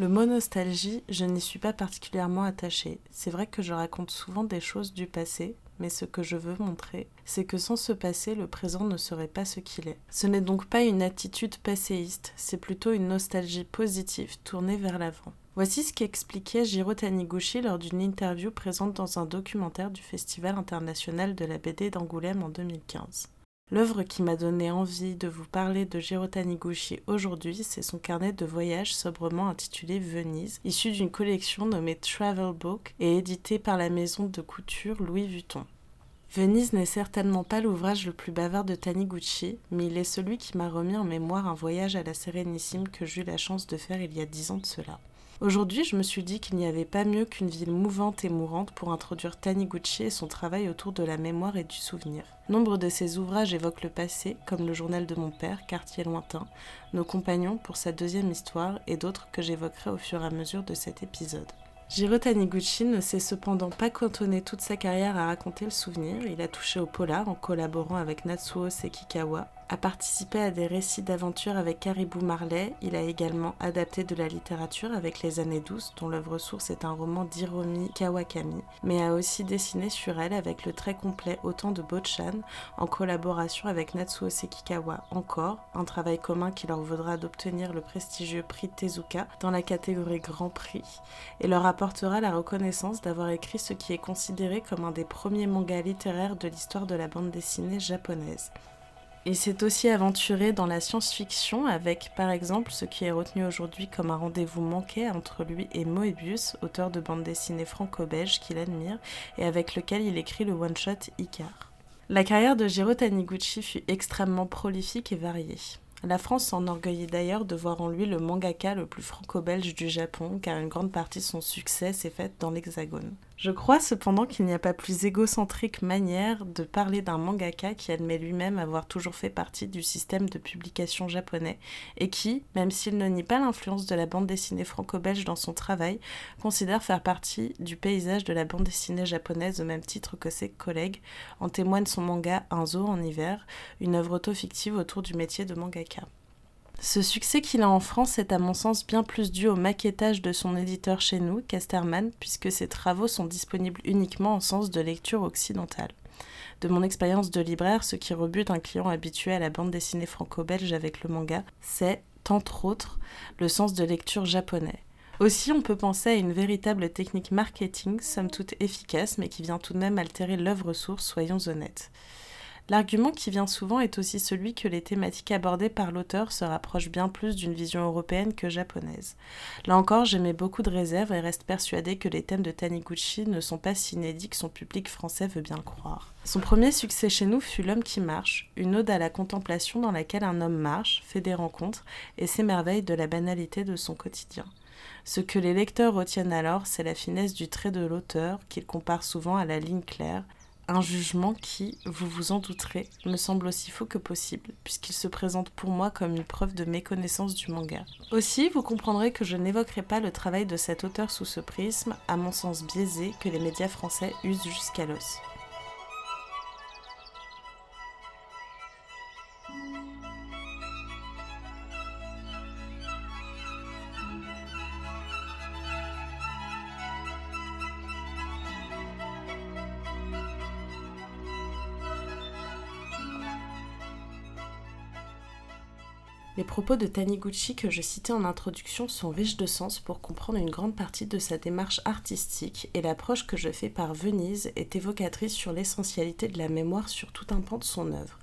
Le mot nostalgie, je n'y suis pas particulièrement attachée. C'est vrai que je raconte souvent des choses du passé, mais ce que je veux montrer, c'est que sans ce passé, le présent ne serait pas ce qu'il est. Ce n'est donc pas une attitude passéiste, c'est plutôt une nostalgie positive tournée vers l'avant. Voici ce qu'expliquait Jiro Taniguchi lors d'une interview présente dans un documentaire du Festival international de la BD d'Angoulême en 2015. L'œuvre qui m'a donné envie de vous parler de Jiro Taniguchi aujourd'hui, c'est son carnet de voyage sobrement intitulé Venise, issu d'une collection nommée Travel Book et édité par la maison de couture Louis Vuitton. Venise n'est certainement pas l'ouvrage le plus bavard de Taniguchi, mais il est celui qui m'a remis en mémoire un voyage à la Sérénissime que j'eus la chance de faire il y a dix ans de cela. Aujourd'hui, je me suis dit qu'il n'y avait pas mieux qu'une ville mouvante et mourante pour introduire Taniguchi et son travail autour de la mémoire et du souvenir. Nombre de ses ouvrages évoquent le passé, comme le journal de mon père, Quartier lointain, Nos compagnons pour sa deuxième histoire et d'autres que j'évoquerai au fur et à mesure de cet épisode. Jiro Taniguchi ne s'est cependant pas cantonné toute sa carrière à raconter le souvenir, il a touché au polar en collaborant avec Natsuo Sekikawa, a participé à des récits d'aventure avec Caribou Marley. Il a également adapté de la littérature avec Les années douces, dont l'œuvre source est un roman d'Hiromi Kawakami, mais a aussi dessiné sur elle avec le très complet Autant de Bochan en collaboration avec Natsuo Sekikawa. Encore, un travail commun qui leur vaudra d'obtenir le prestigieux prix Tezuka dans la catégorie Grand Prix et leur apportera la reconnaissance d'avoir écrit ce qui est considéré comme un des premiers mangas littéraires de l'histoire de la bande dessinée japonaise. Il s'est aussi aventuré dans la science-fiction avec par exemple ce qui est retenu aujourd'hui comme un rendez-vous manqué entre lui et Moebius, auteur de bande dessinée franco-belge qu'il admire et avec lequel il écrit le one-shot Icar. La carrière de Jiro Taniguchi fut extrêmement prolifique et variée. La France s'enorgueillit d'ailleurs de voir en lui le mangaka le plus franco-belge du Japon, car une grande partie de son succès s'est faite dans l'Hexagone. Je crois cependant qu'il n'y a pas plus égocentrique manière de parler d'un mangaka qui admet lui-même avoir toujours fait partie du système de publication japonais et qui, même s'il ne nie pas l'influence de la bande dessinée franco-belge dans son travail, considère faire partie du paysage de la bande dessinée japonaise au même titre que ses collègues, en témoigne son manga Un zoo en hiver, une œuvre auto-fictive autour du métier de mangaka. Ce succès qu'il a en France est à mon sens bien plus dû au maquettage de son éditeur chez nous, Casterman, puisque ses travaux sont disponibles uniquement en sens de lecture occidentale. De mon expérience de libraire, ce qui rebute un client habitué à la bande dessinée franco-belge avec le manga, c'est, entre autres, le sens de lecture japonais. Aussi, on peut penser à une véritable technique marketing, somme toute efficace, mais qui vient tout de même altérer l'œuvre source, soyons honnêtes. L'argument qui vient souvent est aussi celui que les thématiques abordées par l'auteur se rapprochent bien plus d'une vision européenne que japonaise. Là encore, j'émets beaucoup de réserves et reste persuadée que les thèmes de Taniguchi ne sont pas si inédits que son public français veut bien croire. Son premier succès chez nous fut L'homme qui marche, une ode à la contemplation dans laquelle un homme marche, fait des rencontres et s'émerveille de la banalité de son quotidien. Ce que les lecteurs retiennent alors, c'est la finesse du trait de l'auteur, qu'il compare souvent à la ligne claire, un jugement qui, vous vous en douterez, me semble aussi faux que possible, puisqu'il se présente pour moi comme une preuve de méconnaissance du manga. Aussi, vous comprendrez que je n'évoquerai pas le travail de cet auteur sous ce prisme, à mon sens biaisé, que les médias français usent jusqu'à l'os. Propos de Taniguchi que je citais en introduction sont riches de sens pour comprendre une grande partie de sa démarche artistique et l'approche que je fais par Venise est évocatrice sur l'essentialité de la mémoire sur tout un pan de son œuvre.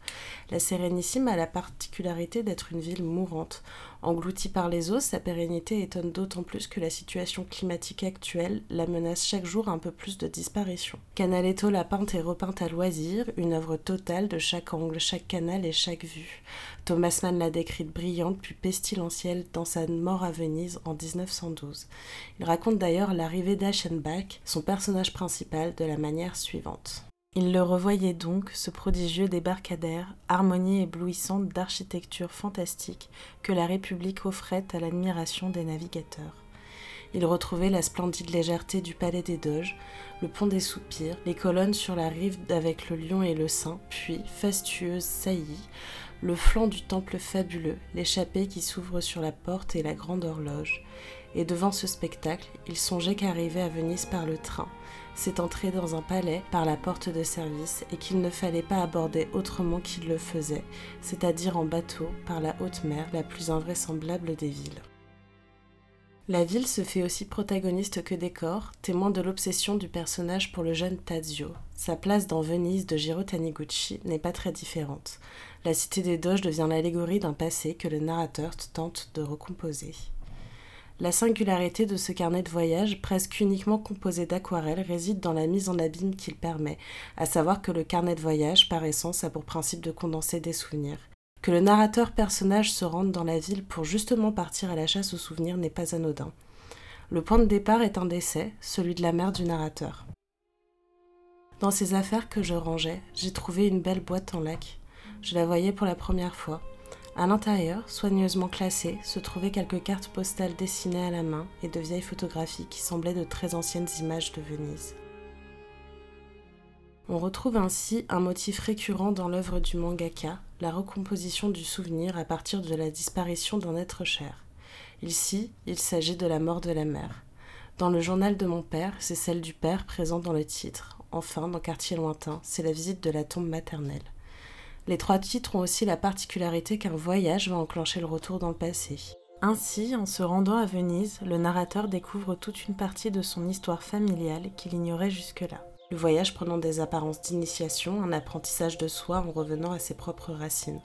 La Sérénissime a la particularité d'être une ville mourante. Engloutie par les eaux, sa pérennité étonne d'autant plus que la situation climatique actuelle la menace chaque jour un peu plus de disparition. Canaletto l'a peinte et repeinte à loisir, une œuvre totale de chaque angle, chaque canal et chaque vue. Thomas Mann l'a décrite brillante puis pestilentielle dans sa mort à Venise en 1912. Il raconte d'ailleurs l'arrivée d'Aschenbach, son personnage principal, de la manière suivante. Il le revoyait donc, ce prodigieux débarcadère, harmonie éblouissante d'architecture fantastique que la République offrait à l'admiration des navigateurs. Il retrouvait la splendide légèreté du palais des Doges, le pont des soupirs, les colonnes sur la rive avec le lion et le saint, puis, fastueuse saillie, le flanc du temple fabuleux, l'échappée qui s'ouvre sur la porte et la grande horloge. Et devant ce spectacle, il songeait qu'arriver à Venise par le train, c'est entrer dans un palais par la porte de service et qu'il ne fallait pas aborder autrement qu'il le faisait, c'est-à-dire en bateau par la haute mer la plus invraisemblable des villes. La ville se fait aussi protagoniste que décor, témoin de l'obsession du personnage pour le jeune Tazio. Sa place dans Venise de Jiro Taniguchi n'est pas très différente. La cité des Doges devient l'allégorie d'un passé que le narrateur tente de recomposer. La singularité de ce carnet de voyage, presque uniquement composé d'aquarelles, réside dans la mise en abîme qu'il permet, à savoir que le carnet de voyage, par essence, a pour principe de condenser des souvenirs. Que le narrateur personnage se rende dans la ville pour justement partir à la chasse aux souvenirs n'est pas anodin. Le point de départ est un décès, celui de la mère du narrateur. Dans ces affaires que je rangeais, j'ai trouvé une belle boîte en lac. Je la voyais pour la première fois. À l'intérieur, soigneusement classées, se trouvaient quelques cartes postales dessinées à la main et de vieilles photographies qui semblaient de très anciennes images de Venise. On retrouve ainsi un motif récurrent dans l'œuvre du mangaka, la recomposition du souvenir à partir de la disparition d'un être cher. Ici, il s'agit de la mort de la mère. Dans le journal de mon père, c'est celle du père présente dans le titre. Enfin, dans Quartier lointain, c'est la visite de la tombe maternelle. Les trois titres ont aussi la particularité qu'un voyage va enclencher le retour dans le passé. Ainsi, en se rendant à Venise, le narrateur découvre toute une partie de son histoire familiale qu'il ignorait jusque-là. Le voyage prenant des apparences d'initiation, un apprentissage de soi en revenant à ses propres racines.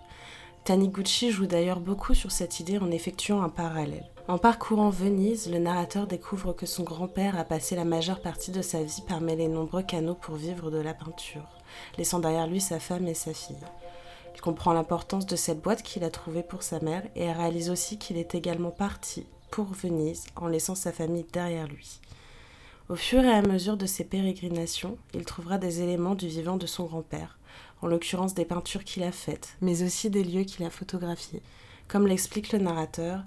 Taniguchi joue d'ailleurs beaucoup sur cette idée en effectuant un parallèle. En parcourant Venise, le narrateur découvre que son grand-père a passé la majeure partie de sa vie parmi les nombreux canaux pour vivre de la peinture, laissant derrière lui sa femme et sa fille. Il comprend l'importance de cette boîte qu'il a trouvée pour sa mère et réalise aussi qu'il est également parti pour Venise en laissant sa famille derrière lui. Au fur et à mesure de ses pérégrinations, il trouvera des éléments du vivant de son grand-père, en l'occurrence des peintures qu'il a faites, mais aussi des lieux qu'il a photographiés. Comme l'explique le narrateur,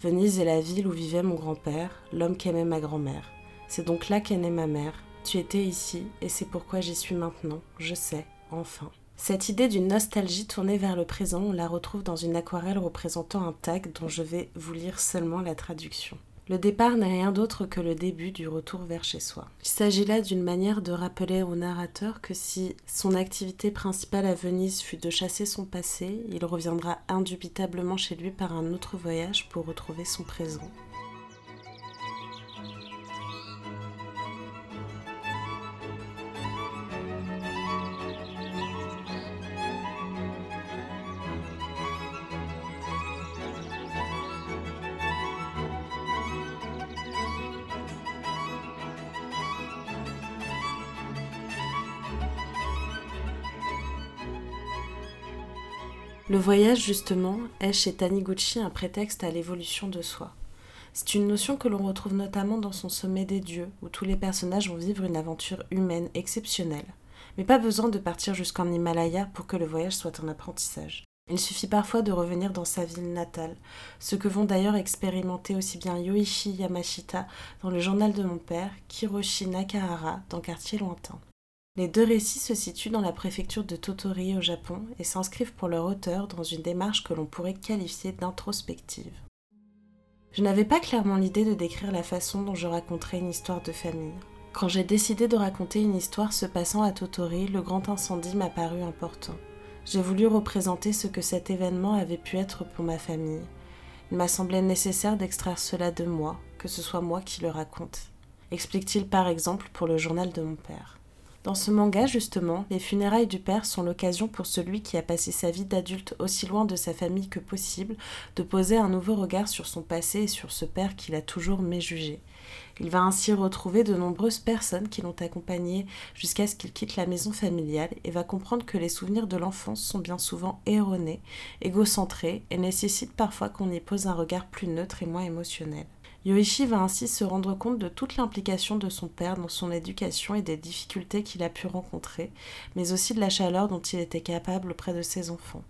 Venise est la ville où vivait mon grand-père, l'homme qu'aimait ma grand-mère. C'est donc là qu'est née ma mère. Tu étais ici, et c'est pourquoi j'y suis maintenant, je sais, enfin. Cette idée d'une nostalgie tournée vers le présent, on la retrouve dans une aquarelle représentant un tag dont je vais vous lire seulement la traduction. Le départ n'est rien d'autre que le début du retour vers chez soi. Il s'agit là d'une manière de rappeler au narrateur que si son activité principale à Venise fut de chasser son passé, il reviendra indubitablement chez lui par un autre voyage pour retrouver son présent. Le voyage, justement, est chez Taniguchi un prétexte à l'évolution de soi. C'est une notion que l'on retrouve notamment dans son Sommet des dieux, où tous les personnages vont vivre une aventure humaine exceptionnelle. Mais pas besoin de partir jusqu'en Himalaya pour que le voyage soit un apprentissage. Il suffit parfois de revenir dans sa ville natale, ce que vont d'ailleurs expérimenter aussi bien Yoichi Yamashita dans le journal de mon père qu'Hiroshi Nakahara dans Quartier lointain. Les deux récits se situent dans la préfecture de Totori au Japon et s'inscrivent pour leur auteur dans une démarche que l'on pourrait qualifier d'introspective. Je n'avais pas clairement l'idée de décrire la façon dont je raconterais une histoire de famille. Quand j'ai décidé de raconter une histoire se passant à Totori, le grand incendie m'a paru important. J'ai voulu représenter ce que cet événement avait pu être pour ma famille. Il m'a semblé nécessaire d'extraire cela de moi, que ce soit moi qui le raconte. Explique-t-il par exemple pour le journal de mon père. Dans ce manga, justement, les funérailles du père sont l'occasion pour celui qui a passé sa vie d'adulte aussi loin de sa famille que possible de poser un nouveau regard sur son passé et sur ce père qu'il a toujours méjugé. Il va ainsi retrouver de nombreuses personnes qui l'ont accompagné jusqu'à ce qu'il quitte la maison familiale et va comprendre que les souvenirs de l'enfance sont bien souvent erronés, égocentrés et nécessitent parfois qu'on y pose un regard plus neutre et moins émotionnel. Yoichi va ainsi se rendre compte de toute l'implication de son père dans son éducation et des difficultés qu'il a pu rencontrer, mais aussi de la chaleur dont il était capable auprès de ses enfants.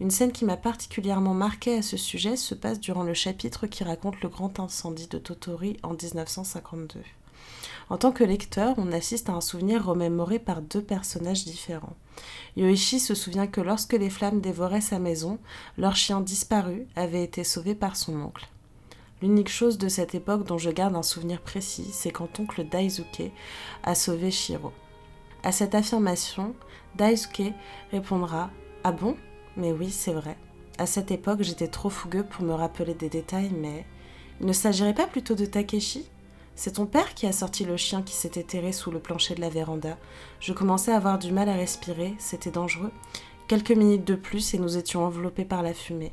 Une scène qui m'a particulièrement marquée à ce sujet se passe durant le chapitre qui raconte le grand incendie de Totori en 1952. En tant que lecteur, on assiste à un souvenir remémoré par deux personnages différents. Yoichi se souvient que lorsque les flammes dévoraient sa maison, leur chien disparu avait été sauvé par son oncle. L'unique chose de cette époque dont je garde un souvenir précis, c'est quand oncle Daisuke a sauvé Shiro. À cette affirmation, Daisuke répondra Ah bon? Mais oui, c'est vrai. À cette époque, j'étais trop fougueux pour me rappeler des détails, mais. Il ne s'agirait pas plutôt de Takeshi? C'est ton père qui a sorti le chien qui s'était terré sous le plancher de la véranda. Je commençais à avoir du mal à respirer, c'était dangereux. Quelques minutes de plus et nous étions enveloppés par la fumée.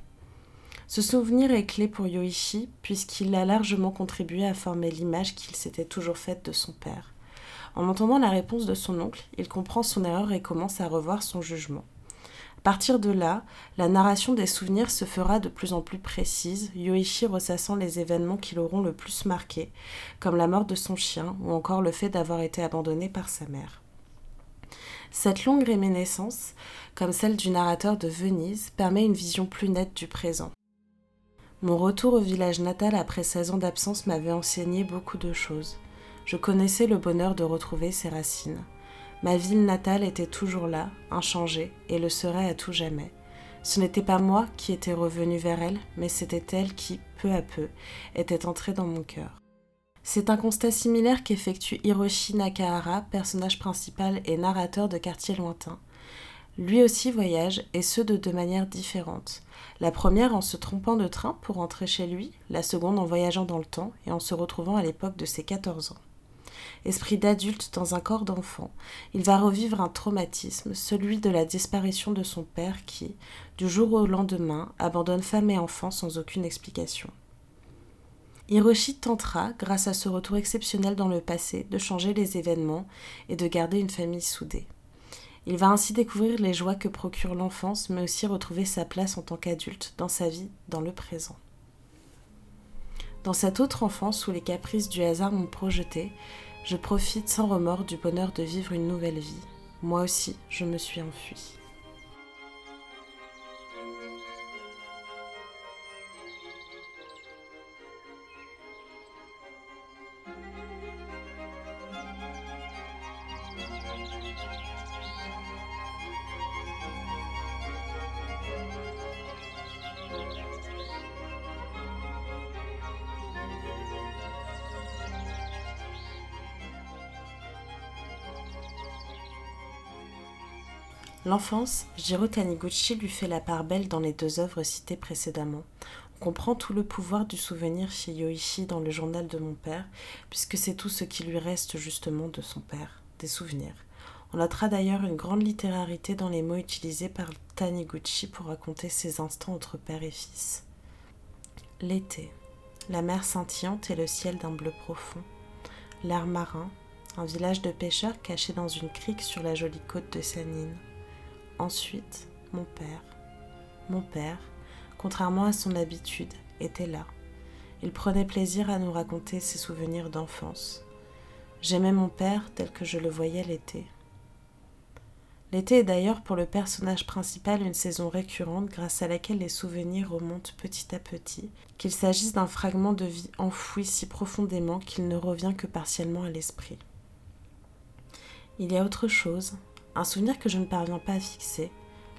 Ce souvenir est clé pour Yoichi puisqu'il a largement contribué à former l'image qu'il s'était toujours faite de son père. En entendant la réponse de son oncle, il comprend son erreur et commence à revoir son jugement. À partir de là, la narration des souvenirs se fera de plus en plus précise, Yoichi ressassant les événements qui l'auront le plus marqué, comme la mort de son chien ou encore le fait d'avoir été abandonné par sa mère. Cette longue réminiscence, comme celle du narrateur de Venise, permet une vision plus nette du présent. Mon retour au village natal après 16 ans d'absence m'avait enseigné beaucoup de choses. Je connaissais le bonheur de retrouver ses racines. Ma ville natale était toujours là, inchangée, et le serait à tout jamais. Ce n'était pas moi qui étais revenu vers elle, mais c'était elle qui, peu à peu, était entrée dans mon cœur. C'est un constat similaire qu'effectue Hiroshi Nakahara, personnage principal et narrateur de Quartier lointain. Lui aussi voyage, et ce de deux manières différentes. La première en se trompant de train pour rentrer chez lui, la seconde en voyageant dans le temps et en se retrouvant à l'époque de ses 14 ans esprit d'adulte dans un corps d'enfant, il va revivre un traumatisme, celui de la disparition de son père qui, du jour au lendemain, abandonne femme et enfant sans aucune explication. Hiroshi tentera, grâce à ce retour exceptionnel dans le passé, de changer les événements et de garder une famille soudée. Il va ainsi découvrir les joies que procure l'enfance, mais aussi retrouver sa place en tant qu'adulte dans sa vie, dans le présent. Dans cette autre enfance où les caprices du hasard m'ont projeté, je profite sans remords du bonheur de vivre une nouvelle vie. Moi aussi, je me suis enfuie. L'enfance, Jiro Taniguchi lui fait la part belle dans les deux œuvres citées précédemment. On comprend tout le pouvoir du souvenir chez Yoichi dans le journal de mon père, puisque c'est tout ce qui lui reste justement de son père, des souvenirs. On notera d'ailleurs une grande littérarité dans les mots utilisés par Taniguchi pour raconter ses instants entre père et fils. L'été, la mer scintillante et le ciel d'un bleu profond. L'air marin, un village de pêcheurs caché dans une crique sur la jolie côte de Sanine. Ensuite, mon père. Mon père, contrairement à son habitude, était là. Il prenait plaisir à nous raconter ses souvenirs d'enfance. J'aimais mon père tel que je le voyais l'été. L'été est d'ailleurs pour le personnage principal une saison récurrente grâce à laquelle les souvenirs remontent petit à petit, qu'il s'agisse d'un fragment de vie enfoui si profondément qu'il ne revient que partiellement à l'esprit. Il y a autre chose, un souvenir que je ne parviens pas à fixer,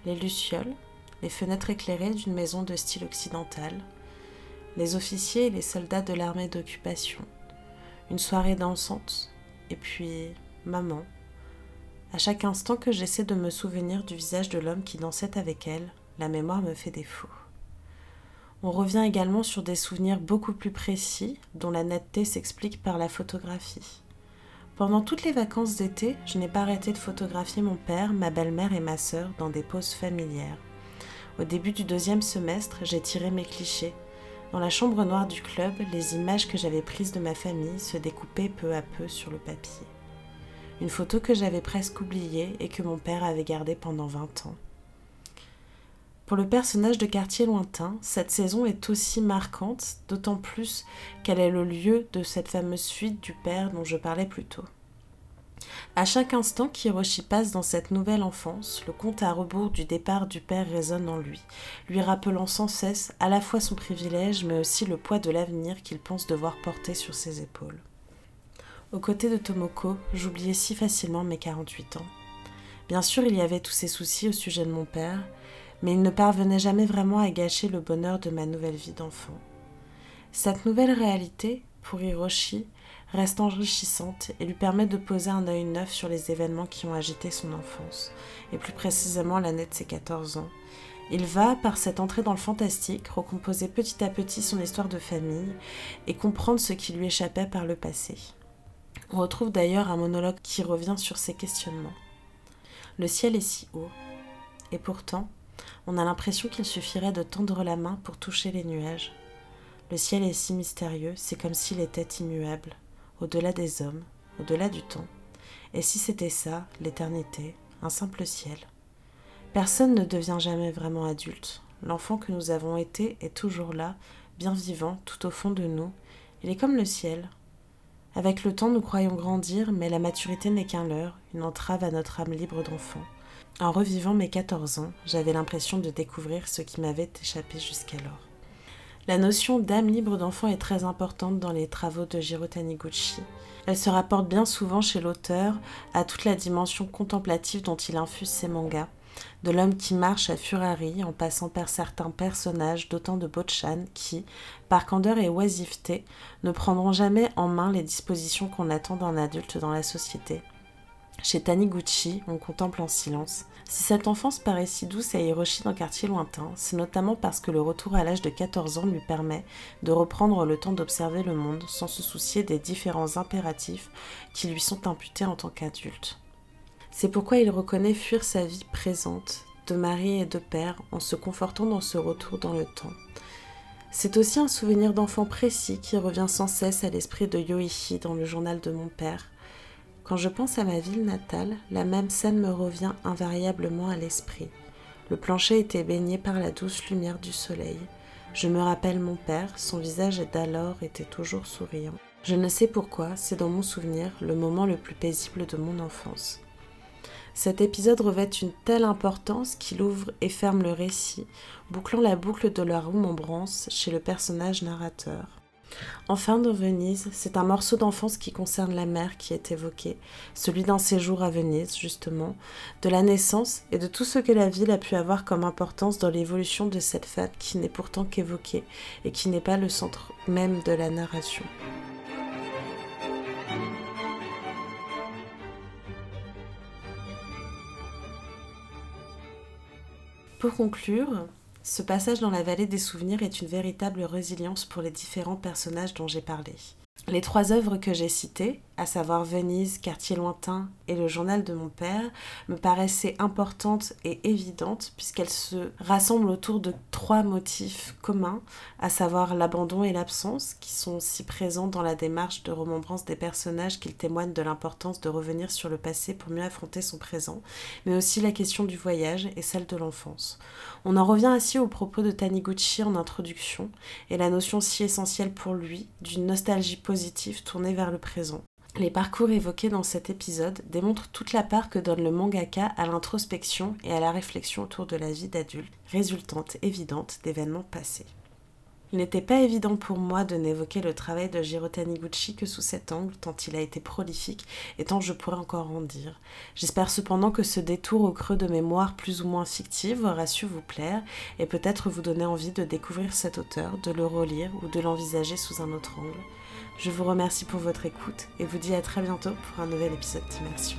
les lucioles, les fenêtres éclairées d'une maison de style occidental, les officiers et les soldats de l'armée d'occupation, une soirée dansante, et puis maman. À chaque instant que j'essaie de me souvenir du visage de l'homme qui dansait avec elle, la mémoire me fait défaut. On revient également sur des souvenirs beaucoup plus précis, dont la netteté s'explique par la photographie. Pendant toutes les vacances d'été, je n'ai pas arrêté de photographier mon père, ma belle-mère et ma sœur dans des poses familières. Au début du deuxième semestre, j'ai tiré mes clichés. Dans la chambre noire du club, les images que j'avais prises de ma famille se découpaient peu à peu sur le papier. Une photo que j'avais presque oubliée et que mon père avait gardée pendant 20 ans. Pour le personnage de quartier lointain, cette saison est aussi marquante, d'autant plus qu'elle est le lieu de cette fameuse fuite du père dont je parlais plus tôt. À chaque instant qu'Hiroshi passe dans cette nouvelle enfance, le compte à rebours du départ du père résonne en lui, lui rappelant sans cesse à la fois son privilège mais aussi le poids de l'avenir qu'il pense devoir porter sur ses épaules. Aux côtés de Tomoko, j'oubliais si facilement mes 48 ans. Bien sûr, il y avait tous ces soucis au sujet de mon père, mais il ne parvenait jamais vraiment à gâcher le bonheur de ma nouvelle vie d'enfant. Cette nouvelle réalité, pour Hiroshi, reste enrichissante et lui permet de poser un œil neuf sur les événements qui ont agité son enfance, et plus précisément l'année de ses 14 ans. Il va, par cette entrée dans le fantastique, recomposer petit à petit son histoire de famille et comprendre ce qui lui échappait par le passé. On retrouve d'ailleurs un monologue qui revient sur ces questionnements. Le ciel est si haut, et pourtant, on a l'impression qu'il suffirait de tendre la main pour toucher les nuages. Le ciel est si mystérieux, c'est comme s'il était immuable au-delà des hommes, au-delà du temps. Et si c'était ça, l'éternité, un simple ciel? Personne ne devient jamais vraiment adulte. L'enfant que nous avons été est toujours là, bien vivant, tout au fond de nous. Il est comme le ciel. Avec le temps, nous croyons grandir, mais la maturité n'est qu'un leurre, une entrave à notre âme libre d'enfant. En revivant mes 14 ans, j'avais l'impression de découvrir ce qui m'avait échappé jusqu'alors. La notion d'âme libre d'enfant est très importante dans les travaux de Jiro Taniguchi. Elle se rapporte bien souvent chez l'auteur à toute la dimension contemplative dont il infuse ses mangas, de l'homme qui marche à Furari en passant par certains personnages d'autant de Bochan qui, par candeur et oisiveté, ne prendront jamais en main les dispositions qu'on attend d'un adulte dans la société. Chez Taniguchi, on contemple en silence. Si cette enfance paraît si douce à Hiroshi d'un quartier lointain, c'est notamment parce que le retour à l'âge de 14 ans lui permet de reprendre le temps d'observer le monde sans se soucier des différents impératifs qui lui sont imputés en tant qu'adulte. C'est pourquoi il reconnaît fuir sa vie présente, de mari et de père, en se confortant dans ce retour dans le temps. C'est aussi un souvenir d'enfant précis qui revient sans cesse à l'esprit de Yoichi dans le journal de mon père, quand je pense à ma ville natale, la même scène me revient invariablement à l'esprit. Le plancher était baigné par la douce lumière du soleil. Je me rappelle mon père, son visage d'alors était toujours souriant. Je ne sais pourquoi, c'est dans mon souvenir le moment le plus paisible de mon enfance. Cet épisode revêt une telle importance qu'il ouvre et ferme le récit, bouclant la boucle de la remembrance chez le personnage narrateur. Enfin, dans Venise, c'est un morceau d'enfance qui concerne la mère qui est évoqué, celui d'un séjour à Venise, justement, de la naissance et de tout ce que la ville a pu avoir comme importance dans l'évolution de cette femme qui n'est pourtant qu'évoquée et qui n'est pas le centre même de la narration. Pour conclure, ce passage dans la vallée des souvenirs est une véritable résilience pour les différents personnages dont j'ai parlé. Les trois œuvres que j'ai citées, à savoir Venise, Quartier lointain et le journal de mon père, me paraissaient importantes et évidentes puisqu'elles se rassemblent autour de trois motifs communs, à savoir l'abandon et l'absence, qui sont si présents dans la démarche de remembrance des personnages qu'ils témoignent de l'importance de revenir sur le passé pour mieux affronter son présent, mais aussi la question du voyage et celle de l'enfance. On en revient ainsi au propos de Taniguchi en introduction et la notion si essentielle pour lui d'une nostalgie positive tournée vers le présent. Les parcours évoqués dans cet épisode démontrent toute la part que donne le mangaka à l'introspection et à la réflexion autour de la vie d'adulte, résultante évidente d'événements passés. Il n'était pas évident pour moi de n'évoquer le travail de Jiro Taniguchi que sous cet angle, tant il a été prolifique et tant je pourrais encore en dire. J'espère cependant que ce détour au creux de mémoire plus ou moins fictive aura su vous plaire et peut-être vous donner envie de découvrir cet auteur, de le relire ou de l'envisager sous un autre angle. Je vous remercie pour votre écoute et vous dis à très bientôt pour un nouvel épisode d'Immersion.